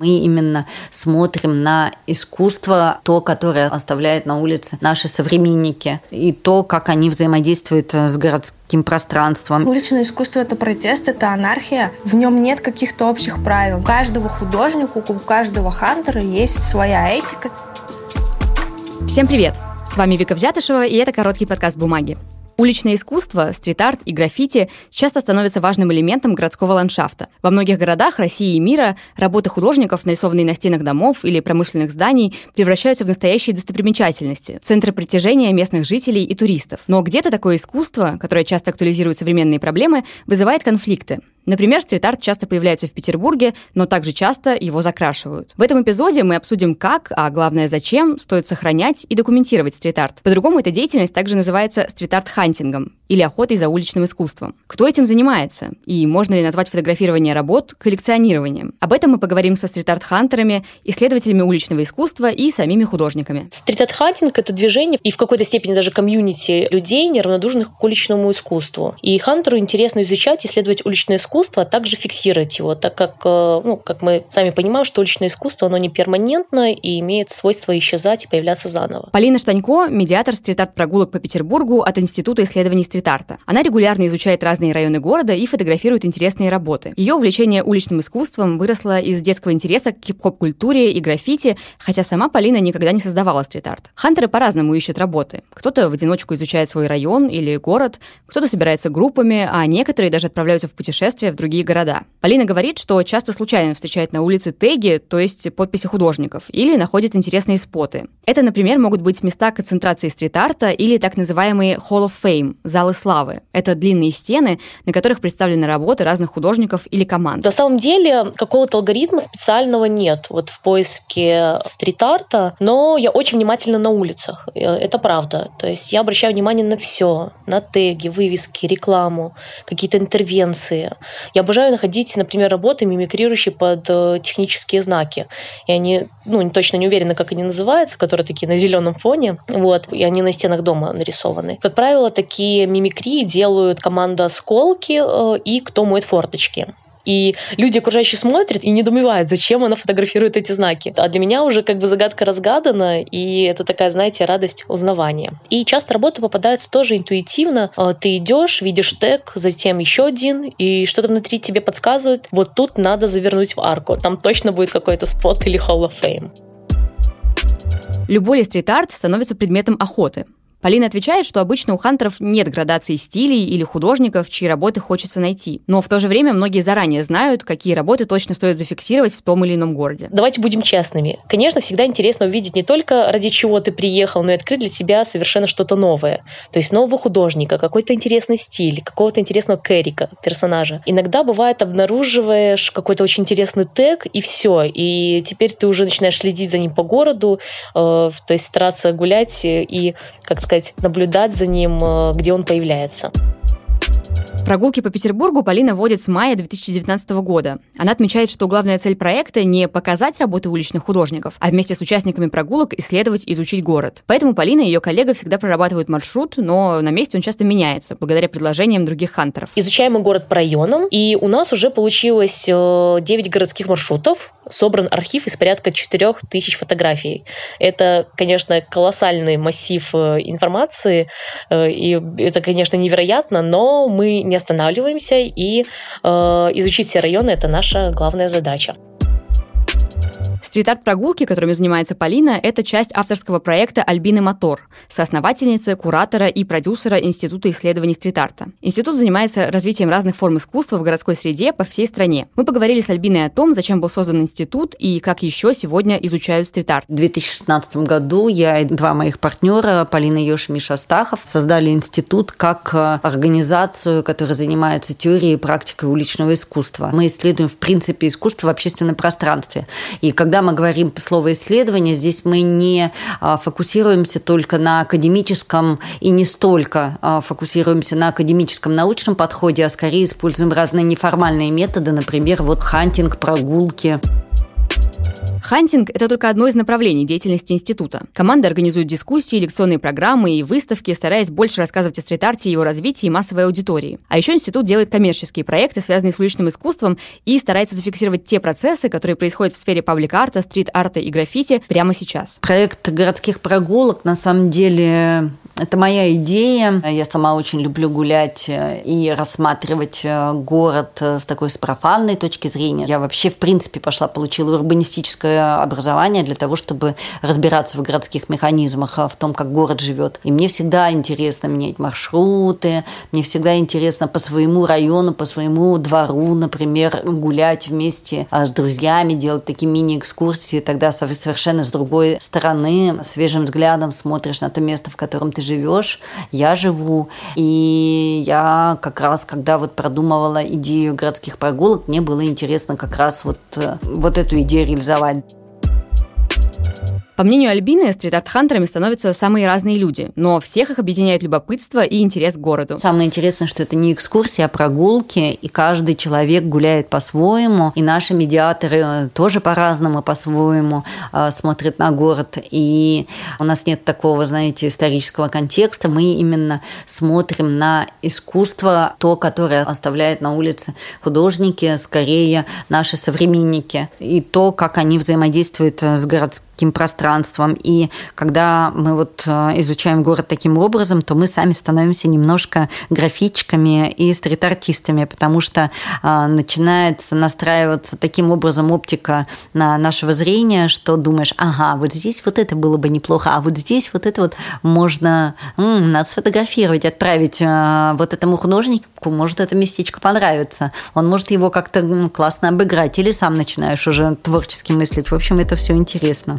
Мы именно смотрим на искусство, то, которое оставляет на улице наши современники, и то, как они взаимодействуют с городским пространством. Уличное искусство – это протест, это анархия. В нем нет каких-то общих правил. У каждого художника, у каждого хантера есть своя этика. Всем привет! С вами Вика Взятышева, и это короткий подкаст «Бумаги». Уличное искусство, стрит-арт и граффити часто становятся важным элементом городского ландшафта. Во многих городах России и мира работы художников, нарисованные на стенах домов или промышленных зданий, превращаются в настоящие достопримечательности, центры притяжения местных жителей и туристов. Но где-то такое искусство, которое часто актуализирует современные проблемы, вызывает конфликты. Например, стрит-арт часто появляется в Петербурге, но также часто его закрашивают. В этом эпизоде мы обсудим, как, а главное, зачем стоит сохранять и документировать стрит-арт. По-другому эта деятельность также называется стрит-арт-хантингом или охотой за уличным искусством. Кто этим занимается? И можно ли назвать фотографирование работ коллекционированием? Об этом мы поговорим со стрит-арт-хантерами, исследователями уличного искусства и самими художниками. Стрит-арт-хантинг — это движение и в какой-то степени даже комьюнити людей, неравнодушных к уличному искусству. И хантеру интересно изучать, исследовать уличное искусство, искусства, а также фиксировать его, так как, э, ну, как мы сами понимаем, что уличное искусство, оно не перманентно и имеет свойство исчезать и появляться заново. Полина Штанько – медиатор стрит-арт прогулок по Петербургу от Института исследований стрит-арта. Она регулярно изучает разные районы города и фотографирует интересные работы. Ее увлечение уличным искусством выросло из детского интереса к хип-хоп-культуре и граффити, хотя сама Полина никогда не создавала стрит-арт. Хантеры по-разному ищут работы. Кто-то в одиночку изучает свой район или город, кто-то собирается группами, а некоторые даже отправляются в путешествия путешествия в другие города. Полина говорит, что часто случайно встречает на улице теги, то есть подписи художников, или находит интересные споты. Это, например, могут быть места концентрации стрит-арта или так называемые Hall of Fame – залы славы. Это длинные стены, на которых представлены работы разных художников или команд. На самом деле какого-то алгоритма специального нет вот в поиске стрит-арта, но я очень внимательна на улицах. Это правда. То есть я обращаю внимание на все, на теги, вывески, рекламу, какие-то интервенции. Я обожаю находить, например, работы, мимикрирующие под э, технические знаки. И они, ну, точно не уверены, как они называются, которые такие на зеленом фоне. Вот. И они на стенах дома нарисованы. Как правило, такие мимикрии делают команда «Осколки» э, и «Кто моет форточки». И люди окружающие смотрят и недоумевают, зачем она фотографирует эти знаки. А для меня уже как бы загадка разгадана, и это такая, знаете, радость узнавания. И часто работы попадаются тоже интуитивно. А, ты идешь, видишь тег, затем еще один, и что-то внутри тебе подсказывает, вот тут надо завернуть в арку, там точно будет какой-то спот или Hall of Fame. Любой стрит-арт становится предметом охоты. Полина отвечает, что обычно у хантеров нет градации стилей или художников, чьи работы хочется найти. Но в то же время многие заранее знают, какие работы точно стоит зафиксировать в том или ином городе. Давайте будем честными. Конечно, всегда интересно увидеть не только ради чего ты приехал, но и открыть для себя совершенно что-то новое. То есть нового художника, какой-то интересный стиль, какого-то интересного кэрика, персонажа. Иногда бывает обнаруживаешь какой-то очень интересный тег, и все. И теперь ты уже начинаешь следить за ним по городу, э, то есть стараться гулять и, как сказать, наблюдать за ним, э, где он появляется. Прогулки по Петербургу Полина водит с мая 2019 года. Она отмечает, что главная цель проекта не показать работы уличных художников, а вместе с участниками прогулок исследовать и изучить город. Поэтому Полина и ее коллега всегда прорабатывают маршрут, но на месте он часто меняется, благодаря предложениям других хантеров. Изучаем мы город по районам, и у нас уже получилось 9 э, городских маршрутов, собран архив из порядка 4000 фотографий. Это, конечно, колоссальный массив э, информации, э, и это, конечно, невероятно, но мы не останавливаемся, и э, изучить все районы – это наша главная задача. Стрит-арт-прогулки, которыми занимается Полина, это часть авторского проекта «Альбины Мотор», соосновательницы, куратора и продюсера Института исследований стрит-арта. Институт занимается развитием разных форм искусства в городской среде по всей стране. Мы поговорили с Альбиной о том, зачем был создан институт и как еще сегодня изучают стрит-арт. В 2016 году я и два моих партнера, Полина Ёж и Миша Астахов, создали институт как э, организацию, которая занимается теорией и практикой уличного искусства. Мы исследуем, в принципе, искусство в общественном пространстве. И когда когда мы говорим слово исследование, здесь мы не а, фокусируемся только на академическом и не столько а, фокусируемся на академическом научном подходе, а скорее используем разные неформальные методы, например, вот хантинг, прогулки. Хантинг – это только одно из направлений деятельности института. Команда организует дискуссии, лекционные программы и выставки, стараясь больше рассказывать о стрит-арте и его развитии массовой аудитории. А еще институт делает коммерческие проекты, связанные с уличным искусством, и старается зафиксировать те процессы, которые происходят в сфере паблик-арта, стрит-арта и граффити прямо сейчас. Проект городских прогулок, на самом деле, это моя идея. Я сама очень люблю гулять э, и рассматривать э, город с такой с профанной точки зрения. Я вообще, в принципе, пошла, получила урбанистическое образование для того, чтобы разбираться в городских механизмах, в том, как город живет. И мне всегда интересно менять маршруты, мне всегда интересно по своему району, по своему двору, например, гулять вместе а, с друзьями, делать такие мини-экскурсии. Тогда совершенно с другой стороны, свежим взглядом смотришь на то место, в котором ты живешь, я живу. И я как раз, когда вот продумывала идею городских прогулок, мне было интересно как раз вот, э, вот эту идею реализовать. По мнению Альбины, стрит-арт-хантерами становятся самые разные люди, но всех их объединяет любопытство и интерес к городу. Самое интересное, что это не экскурсия, а прогулки, и каждый человек гуляет по-своему, и наши медиаторы тоже по-разному, по-своему э, смотрят на город, и у нас нет такого, знаете, исторического контекста, мы именно смотрим на искусство, то, которое оставляют на улице художники, скорее наши современники, и то, как они взаимодействуют с городским пространством пространством. И когда мы вот э, изучаем город таким образом, то мы сами становимся немножко графичками и стрит-артистами, потому что э, начинает настраиваться таким образом оптика на нашего зрения, что думаешь, ага, вот здесь вот это было бы неплохо, а вот здесь вот это вот можно, м-м, надо сфотографировать, отправить э, вот этому художнику, может это местечко понравится, он может его как-то классно обыграть, или сам начинаешь уже творчески мыслить. В общем, это все интересно.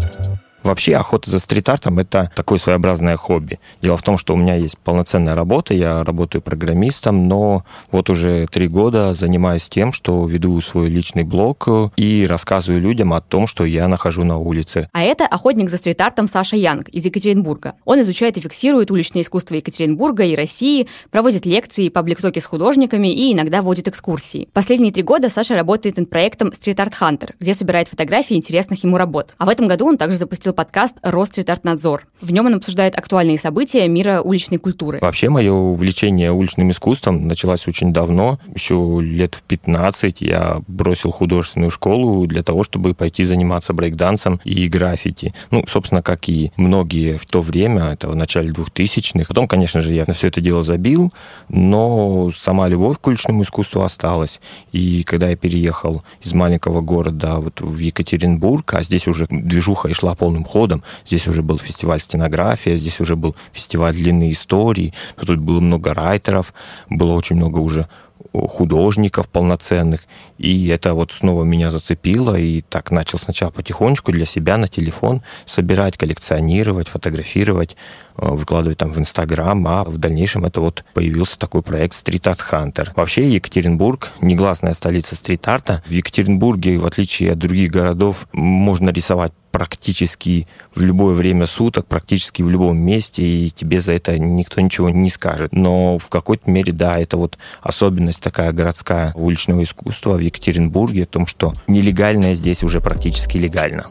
Thank you. Вообще охота за стрит-артом – это такое своеобразное хобби. Дело в том, что у меня есть полноценная работа, я работаю программистом, но вот уже три года занимаюсь тем, что веду свой личный блог и рассказываю людям о том, что я нахожу на улице. А это охотник за стрит-артом Саша Янг из Екатеринбурга. Он изучает и фиксирует уличное искусство Екатеринбурга и России, проводит лекции, паблик-токи с художниками и иногда водит экскурсии. Последние три года Саша работает над проектом Street Art Hunter, где собирает фотографии интересных ему работ. А в этом году он также запустил подкаст «Рострит-арт-надзор». В нем он обсуждает актуальные события мира уличной культуры. Вообще, мое увлечение уличным искусством началось очень давно. Еще лет в 15 я бросил художественную школу для того, чтобы пойти заниматься брейкдансом и граффити. Ну, собственно, как и многие в то время, это в начале 2000-х. Потом, конечно же, я на все это дело забил, но сама любовь к уличному искусству осталась. И когда я переехал из маленького города вот в Екатеринбург, а здесь уже движуха и шла полным ходом. Здесь уже был фестиваль стенография, здесь уже был фестиваль длинной истории, тут было много райтеров, было очень много уже художников полноценных. И это вот снова меня зацепило. И так начал сначала потихонечку для себя на телефон собирать, коллекционировать, фотографировать, э, выкладывать там в Инстаграм. А в дальнейшем это вот появился такой проект Street Art Hunter. Вообще Екатеринбург – негласная столица стрит-арта. В Екатеринбурге, в отличие от других городов, можно рисовать практически в любое время суток, практически в любом месте, и тебе за это никто ничего не скажет. Но в какой-то мере, да, это вот особенность такая городская уличного искусства в Екатеринбурге, о том, что нелегальное здесь уже практически легально.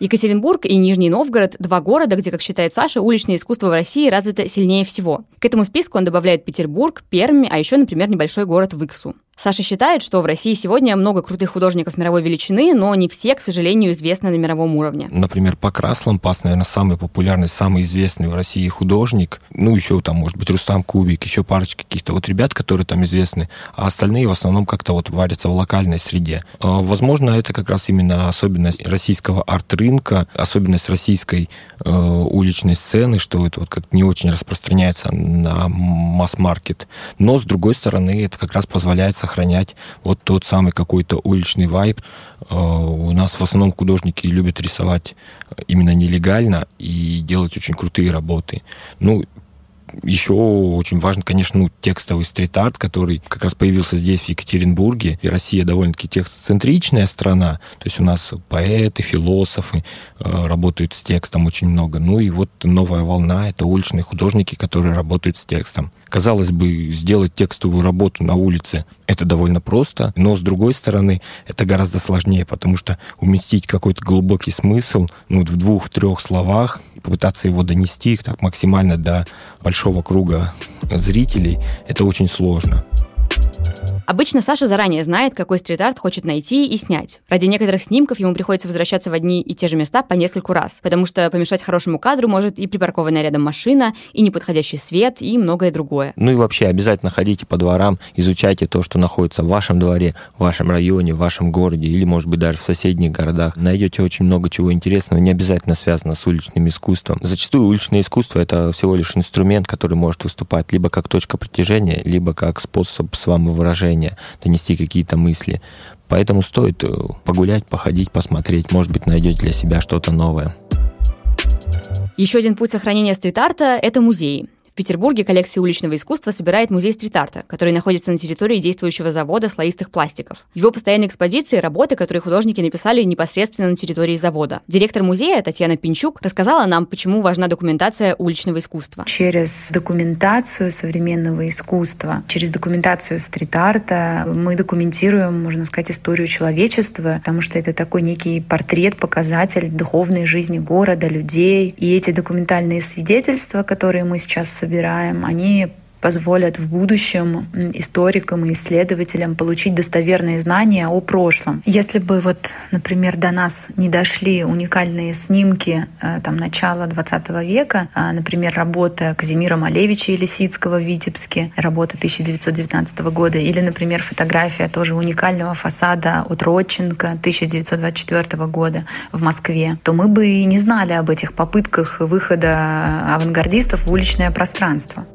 Екатеринбург и Нижний Новгород – два города, где, как считает Саша, уличное искусство в России развито сильнее всего. К этому списку он добавляет Петербург, Пермь, а еще, например, небольшой город Выксу. Саша считает, что в России сегодня много крутых художников мировой величины, но не все, к сожалению, известны на мировом уровне. Например, Покрас Лампас, наверное, самый популярный, самый известный в России художник. Ну, еще там, может быть, Рустам Кубик, еще парочка каких-то вот ребят, которые там известны, а остальные в основном как-то вот варятся в локальной среде. А, возможно, это как раз именно особенность российского арт-рынка, особенность российской э, уличной сцены, что это вот как не очень распространяется на масс-маркет. Но, с другой стороны, это как раз позволяет сохранять вот тот самый какой-то уличный вайб. Э, у нас в основном художники любят рисовать именно нелегально и делать очень крутые работы. Ну, Еще очень важно, конечно, ну, текстовый стрит-арт, который как раз появился здесь, в Екатеринбурге. И Россия довольно-таки текстоцентричная страна. То есть у нас поэты, философы э, работают с текстом очень много. Ну и вот новая волна — это уличные художники, которые работают с текстом. Казалось бы, сделать текстовую работу на улице — это довольно просто, но, с другой стороны, это гораздо сложнее, потому что уместить какой-то глубокий смысл ну, в двух-трех словах, попытаться его донести так максимально до большого круга зрителей, это очень сложно. Обычно Саша заранее знает, какой стрит-арт хочет найти и снять. Ради некоторых снимков ему приходится возвращаться в одни и те же места по нескольку раз, потому что помешать хорошему кадру может и припаркованная рядом машина, и неподходящий свет, и многое другое. Ну и вообще обязательно ходите по дворам, изучайте то, что находится в вашем дворе, в вашем районе, в вашем городе, или, может быть, даже в соседних городах. Найдете очень много чего интересного, не обязательно связано с уличным искусством. Зачастую уличное искусство — это всего лишь инструмент, который может выступать либо как точка притяжения, либо как способ самовыражения движения, донести какие-то мысли. Поэтому стоит э, погулять, походить, посмотреть. Может быть, найдете для себя что-то новое. Еще один путь сохранения стрит-арта – это музеи. Петербурге коллекции уличного искусства собирает музей стрит-арта, который находится на территории действующего завода слоистых пластиков. В его постоянной экспозиции работы, которые художники написали непосредственно на территории завода. Директор музея Татьяна Пинчук рассказала нам, почему важна документация уличного искусства. Через документацию современного искусства, через документацию стрит-арта мы документируем, можно сказать, историю человечества, потому что это такой некий портрет, показатель духовной жизни города, людей. И эти документальные свидетельства, которые мы сейчас собираем, они позволят в будущем историкам и исследователям получить достоверные знания о прошлом. Если бы вот, например, до нас не дошли уникальные снимки э, там, начала XX века, а, например, работа Казимира Малевича и Лисицкого в Витебске, работа 1919 года, или, например, фотография тоже уникального фасада от Родченко 1924 года в Москве, то мы бы и не знали об этих попытках выхода авангардистов в уличное пространство.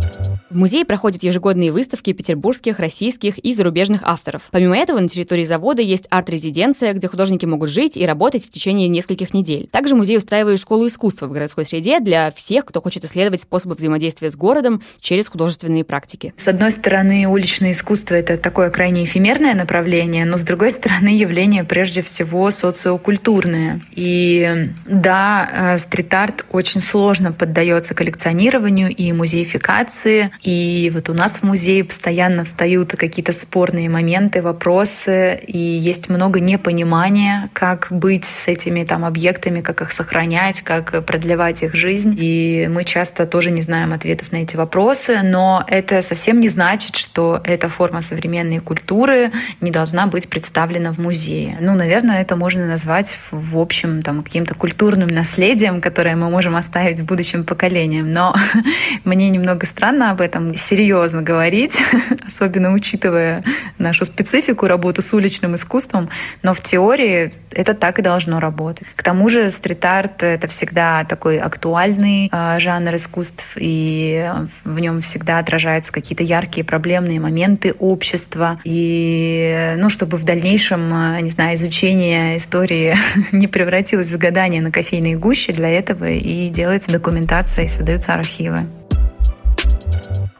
Bye. В музее проходят ежегодные выставки петербургских, российских и зарубежных авторов. Помимо этого, на территории завода есть арт-резиденция, где художники могут жить и работать в течение нескольких недель. Также музей устраивает школу искусства в городской среде для всех, кто хочет исследовать способы взаимодействия с городом через художественные практики. С одной стороны, уличное искусство — это такое крайне эфемерное направление, но с другой стороны, явление прежде всего социокультурное. И да, э, стрит-арт очень сложно поддается коллекционированию и музеификации, и вот у нас в музее постоянно встают какие-то спорные моменты, вопросы, и есть много непонимания, как быть с этими там объектами, как их сохранять, как продлевать их жизнь. И мы часто тоже не знаем ответов на эти вопросы, но это совсем не значит, что эта форма современной культуры не должна быть представлена в музее. Ну, наверное, это можно назвать в общем там каким-то культурным наследием, которое мы можем оставить будущим поколениям. Но мне немного странно об этом серьезно говорить, особенно учитывая нашу специфику работы с уличным искусством, но в теории это так и должно работать. К тому же стрит-арт — это всегда такой актуальный э, жанр искусств, и в нем всегда отражаются какие-то яркие проблемные моменты общества. И, ну, чтобы в дальнейшем, а, не знаю, изучение истории не превратилось в гадание на кофейной гуще, для этого и делается документация, и создаются архивы.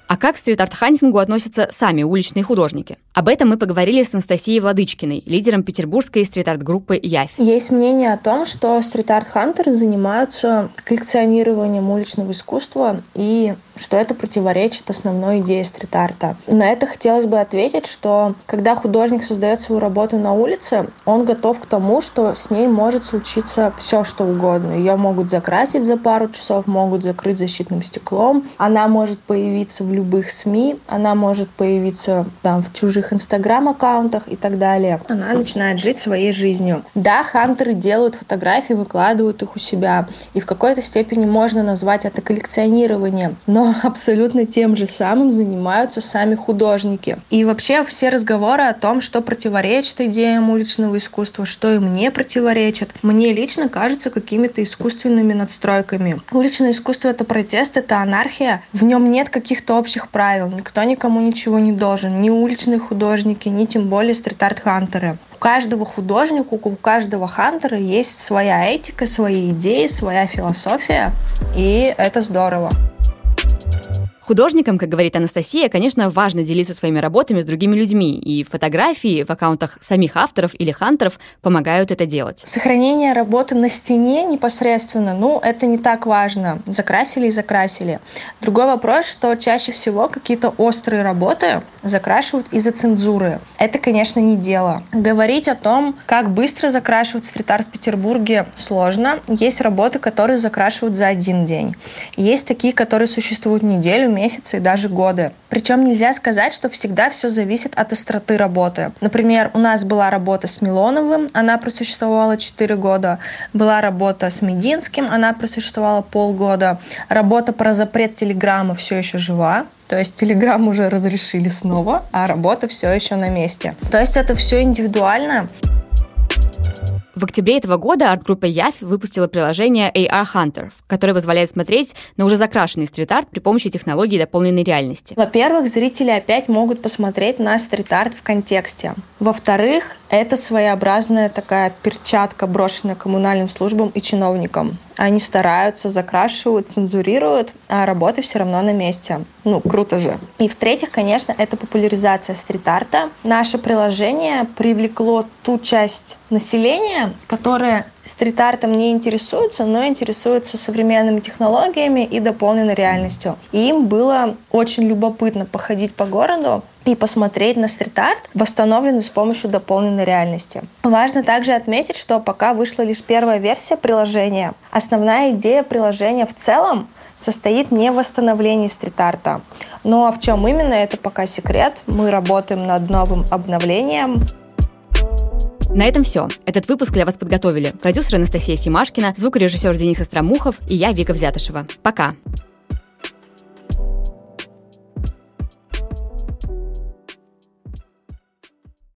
А как к стрит-арт-хантингу относятся сами уличные художники? Об этом мы поговорили с Анастасией Владычкиной, лидером петербургской стрит-арт-группы «Явь». Есть мнение о том, что стрит-арт-хантеры занимаются коллекционированием уличного искусства и что это противоречит основной идее стрит-арта. На это хотелось бы ответить, что когда художник создает свою работу на улице, он готов к тому, что с ней может случиться все, что угодно. Ее могут закрасить за пару часов, могут закрыть защитным стеклом. Она может появиться в любых СМИ, она может появиться там в чужих инстаграм-аккаунтах и так далее. Она начинает жить своей жизнью. Да, хантеры делают фотографии, выкладывают их у себя, и в какой-то степени можно назвать это коллекционированием, но абсолютно тем же самым занимаются сами художники. И вообще все разговоры о том, что противоречит идеям уличного искусства, что им не противоречит, мне лично кажутся какими-то искусственными надстройками. Уличное искусство — это протест, это анархия. В нем нет каких-то общих правил. Никто никому ничего не должен. Ни уличные художники, ни тем более стрит-арт-хантеры у каждого художника, у каждого хантера есть своя этика, свои идеи, своя философия, и это здорово. Художникам, как говорит Анастасия, конечно, важно делиться своими работами с другими людьми, и фотографии в аккаунтах самих авторов или хантеров помогают это делать. Сохранение работы на стене непосредственно, ну, это не так важно. Закрасили и закрасили. Другой вопрос, что чаще всего какие-то острые работы закрашивают из-за цензуры. Это, конечно, не дело. Говорить о том, как быстро закрашивать стрит-арт в Петербурге, сложно. Есть работы, которые закрашивают за один день. Есть такие, которые существуют неделю, месяцы и даже годы. Причем нельзя сказать, что всегда все зависит от остроты работы. Например, у нас была работа с Милоновым, она просуществовала 4 года. Была работа с Мединским, она просуществовала полгода. Работа про запрет Телеграма все еще жива. То есть Телеграм уже разрешили снова, а работа все еще на месте. То есть это все индивидуально. В октябре этого года арт-группа Явь выпустила приложение AR Hunter, которое позволяет смотреть на уже закрашенный стрит-арт при помощи технологии дополненной реальности. Во-первых, зрители опять могут посмотреть на стрит-арт в контексте. Во-вторых, это своеобразная такая перчатка, брошенная коммунальным службам и чиновникам. Они стараются, закрашивают, цензурируют, а работы все равно на месте. Ну, круто же. И в-третьих, конечно, это популяризация стрит-арта. Наше приложение привлекло ту часть населения, которая стрит-артом не интересуется, но интересуется современными технологиями и дополненной реальностью. И им было очень любопытно походить по городу и посмотреть на стрит-арт, восстановленный с помощью дополненной реальности. Важно также отметить, что пока вышла лишь первая версия приложения, основная идея приложения в целом состоит не в восстановлении стрит-арта. Но в чем именно, это пока секрет. Мы работаем над новым обновлением. На этом все. Этот выпуск для вас подготовили продюсер Анастасия Симашкина, звукорежиссер Денис Остромухов и я, Вика Взятышева. Пока!